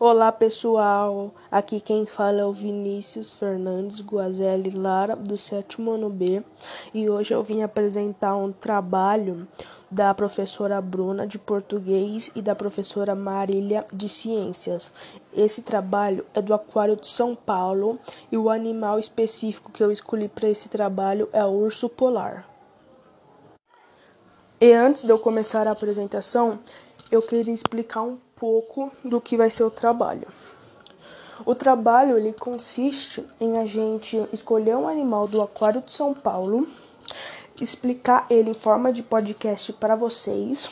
Olá pessoal, aqui quem fala é o Vinícius Fernandes Guazelli Lara, do sétimo ano B, e hoje eu vim apresentar um trabalho da professora Bruna de português e da professora Marília de ciências. Esse trabalho é do Aquário de São Paulo e o animal específico que eu escolhi para esse trabalho é o urso polar. E antes de eu começar a apresentação, eu queria explicar um pouco do que vai ser o trabalho. O trabalho ele consiste em a gente escolher um animal do Aquário de São Paulo, explicar ele em forma de podcast para vocês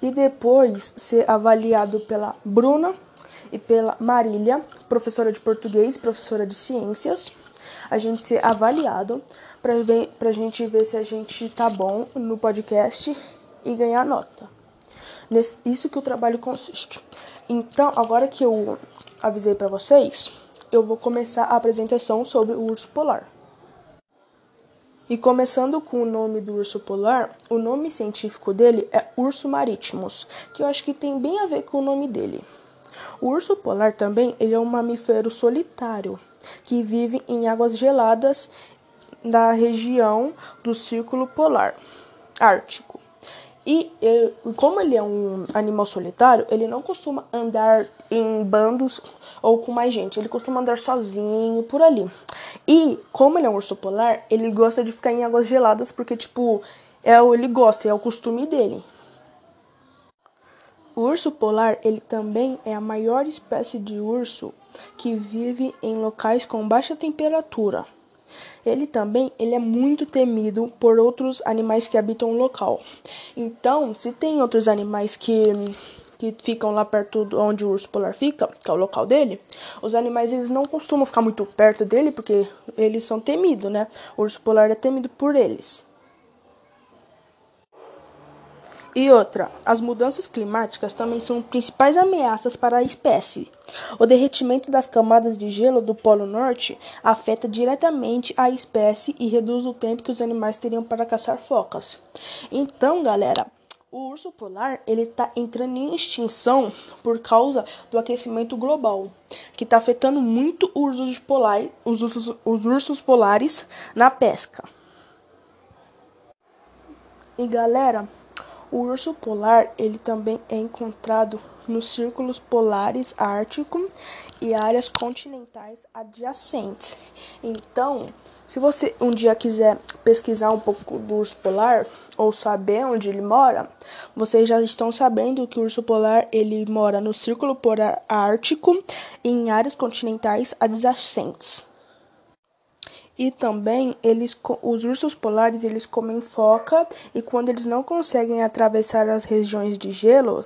e depois ser avaliado pela Bruna e pela Marília, professora de português, professora de ciências. A gente ser avaliado para a gente ver se a gente tá bom no podcast e ganhar nota. Nesse, isso que o trabalho consiste. Então, agora que eu avisei para vocês, eu vou começar a apresentação sobre o urso polar. E começando com o nome do urso polar, o nome científico dele é urso marítimos, que eu acho que tem bem a ver com o nome dele. O urso polar também ele é um mamífero solitário que vive em águas geladas da região do Círculo Polar Ártico. E como ele é um animal solitário, ele não costuma andar em bandos ou com mais gente. Ele costuma andar sozinho por ali. E como ele é um urso polar, ele gosta de ficar em águas geladas porque tipo é o ele gosta, é o costume dele. O urso polar, ele também é a maior espécie de urso que vive em locais com baixa temperatura. Ele também ele é muito temido por outros animais que habitam o local. Então, se tem outros animais que que ficam lá perto de onde o urso polar fica, que é o local dele, os animais eles não costumam ficar muito perto dele porque eles são temidos, né? O urso polar é temido por eles. E outra, as mudanças climáticas também são principais ameaças para a espécie. O derretimento das camadas de gelo do Polo Norte afeta diretamente a espécie e reduz o tempo que os animais teriam para caçar focas. Então, galera, o urso polar ele está entrando em extinção por causa do aquecimento global, que está afetando muito os ursos, polar, os, ursos, os ursos polares na pesca. E galera, o urso polar ele também é encontrado nos círculos polares ártico e áreas continentais adjacentes. Então, se você um dia quiser pesquisar um pouco do urso polar ou saber onde ele mora, vocês já estão sabendo que o urso polar ele mora no círculo polar ártico e em áreas continentais adjacentes. E também eles, os ursos polares eles comem foca e quando eles não conseguem atravessar as regiões de gelo,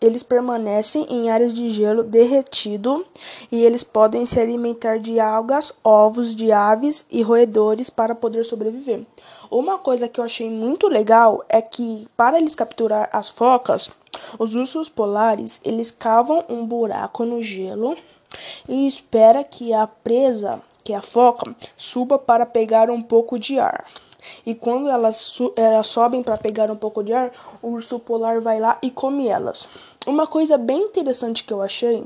eles permanecem em áreas de gelo derretido e eles podem se alimentar de algas, ovos de aves e roedores para poder sobreviver. Uma coisa que eu achei muito legal é que para eles capturar as focas, os ursos polares eles cavam um buraco no gelo e espera que a presa que a foca suba para pegar um pouco de ar. E quando elas, elas sobem para pegar um pouco de ar, o urso polar vai lá e come elas. Uma coisa bem interessante que eu achei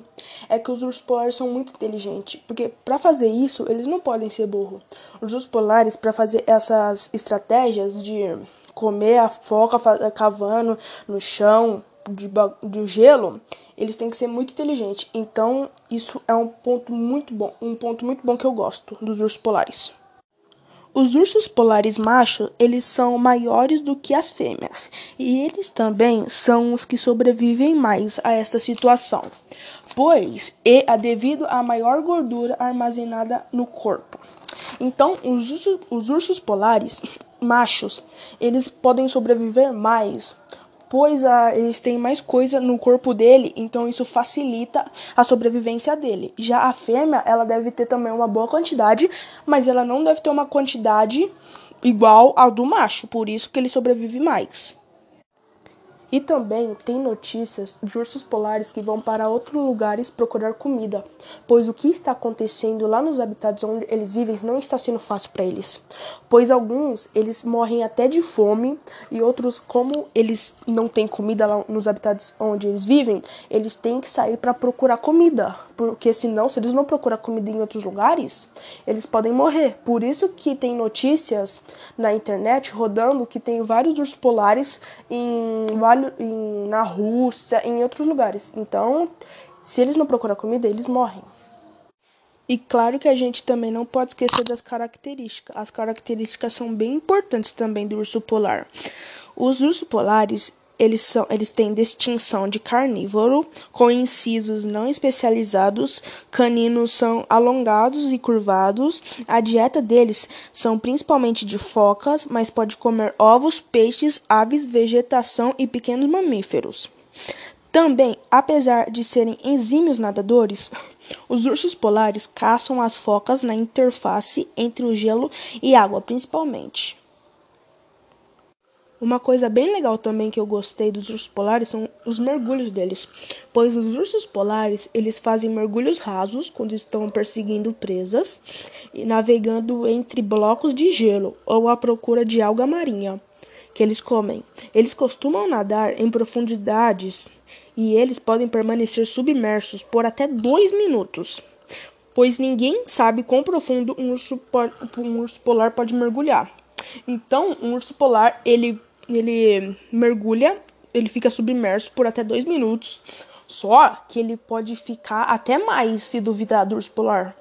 é que os ursos polares são muito inteligentes, porque para fazer isso eles não podem ser burros. Os ursos polares para fazer essas estratégias de comer a foca cavando no chão de, de gelo, eles têm que ser muito inteligentes. Então, isso é um ponto muito bom, um ponto muito bom que eu gosto dos ursos polares. Os ursos polares machos, eles são maiores do que as fêmeas, e eles também são os que sobrevivem mais a esta situação, pois é devido à maior gordura armazenada no corpo. Então, os ursos, os ursos polares machos, eles podem sobreviver mais pois ah, eles têm mais coisa no corpo dele, então isso facilita a sobrevivência dele. Já a fêmea, ela deve ter também uma boa quantidade, mas ela não deve ter uma quantidade igual ao do macho, por isso que ele sobrevive mais. E também tem notícias de ursos polares que vão para outros lugares procurar comida, pois o que está acontecendo lá nos habitats onde eles vivem não está sendo fácil para eles. Pois alguns eles morrem até de fome e outros, como eles não têm comida lá nos habitats onde eles vivem, eles têm que sair para procurar comida, porque senão, se eles não procurar comida em outros lugares, eles podem morrer. Por isso que tem notícias na internet rodando que tem vários ursos polares em vários em, na Rússia, em outros lugares. Então, se eles não procurar comida, eles morrem. E claro que a gente também não pode esquecer das características. As características são bem importantes também do urso polar. Os ursos polares, eles, são, eles têm distinção de carnívoro, com incisos não especializados, caninos são alongados e curvados. A dieta deles são principalmente de focas, mas pode comer ovos, peixes, aves, vegetação e pequenos mamíferos. Também, apesar de serem exímios nadadores, os ursos polares caçam as focas na interface entre o gelo e água, principalmente. Uma coisa bem legal também que eu gostei dos ursos polares são os mergulhos deles, pois os ursos polares eles fazem mergulhos rasos quando estão perseguindo presas e navegando entre blocos de gelo ou à procura de alga marinha que eles comem. Eles costumam nadar em profundidades e eles podem permanecer submersos por até dois minutos, pois ninguém sabe quão profundo um urso, um urso polar pode mergulhar. Então, um urso polar ele ele mergulha, ele fica submerso por até dois minutos. Só que ele pode ficar até mais se duvidar do urso polar.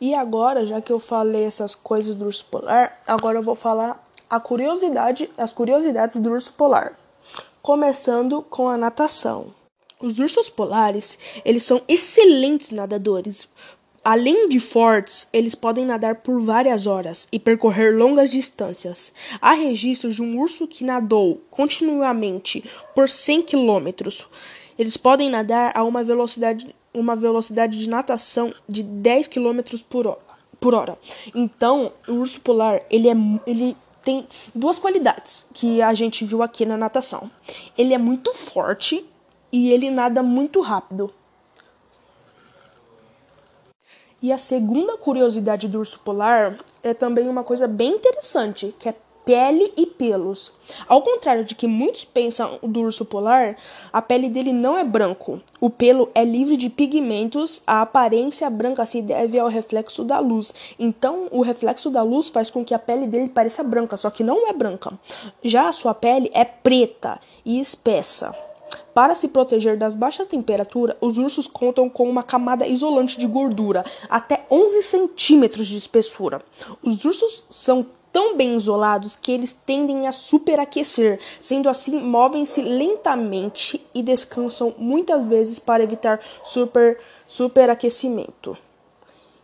E agora, já que eu falei essas coisas do urso polar, agora eu vou falar a curiosidade, as curiosidades do urso polar. Começando com a natação. Os ursos polares, eles são excelentes nadadores, Além de fortes, eles podem nadar por várias horas e percorrer longas distâncias. Há registros de um urso que nadou continuamente por 100 quilômetros. Eles podem nadar a uma velocidade, uma velocidade de natação de 10 quilômetros por hora, por hora. Então, o urso polar ele, é, ele tem duas qualidades que a gente viu aqui na natação. Ele é muito forte e ele nada muito rápido. E a segunda curiosidade do urso polar é também uma coisa bem interessante, que é pele e pelos. Ao contrário de que muitos pensam do urso polar, a pele dele não é branco. O pelo é livre de pigmentos, a aparência branca se deve ao reflexo da luz. Então, o reflexo da luz faz com que a pele dele pareça branca, só que não é branca. Já a sua pele é preta e espessa. Para se proteger das baixas temperaturas, os ursos contam com uma camada isolante de gordura até 11 centímetros de espessura. Os ursos são tão bem isolados que eles tendem a superaquecer, sendo assim movem-se lentamente e descansam muitas vezes para evitar super superaquecimento.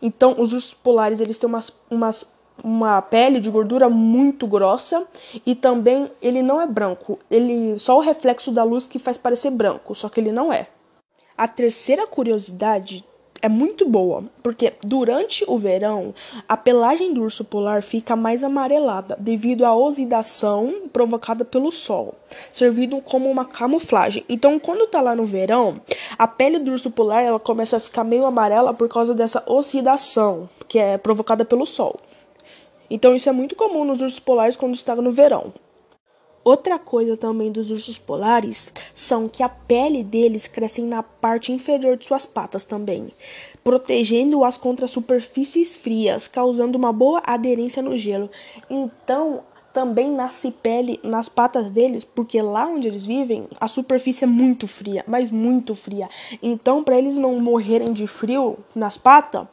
Então, os ursos polares eles têm umas, umas uma pele de gordura muito grossa e também ele não é branco. Ele só o reflexo da luz que faz parecer branco, só que ele não é. A terceira curiosidade é muito boa, porque durante o verão a pelagem do urso polar fica mais amarelada devido à oxidação provocada pelo sol, servindo como uma camuflagem. Então, quando tá lá no verão, a pele do urso polar ela começa a ficar meio amarela por causa dessa oxidação que é provocada pelo sol. Então isso é muito comum nos ursos polares quando está no verão. Outra coisa também dos ursos polares são que a pele deles cresce na parte inferior de suas patas também, protegendo-as contra superfícies frias, causando uma boa aderência no gelo. Então, também nasce pele nas patas deles, porque lá onde eles vivem, a superfície é muito fria, mas muito fria. Então, para eles não morrerem de frio nas patas,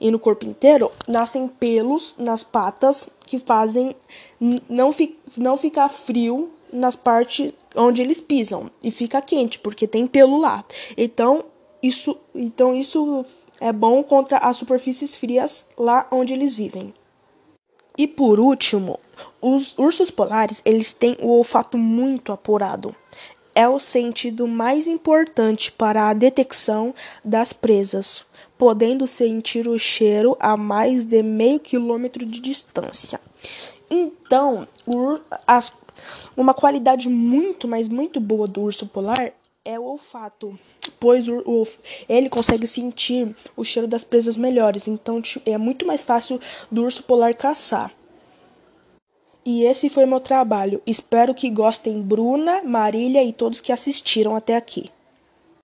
e no corpo inteiro, nascem pelos nas patas que fazem não, fi não ficar frio nas partes onde eles pisam e fica quente porque tem pelo lá. Então isso, então isso é bom contra as superfícies frias lá onde eles vivem. E por último, os ursos polares eles têm o olfato muito apurado. É o sentido mais importante para a detecção das presas podendo sentir o cheiro a mais de meio quilômetro de distância. Então, as, Uma qualidade muito, mas muito boa do urso polar é o olfato, pois o, o, ele consegue sentir o cheiro das presas melhores, então é muito mais fácil do urso polar caçar. E esse foi meu trabalho. Espero que gostem Bruna, Marília e todos que assistiram até aqui.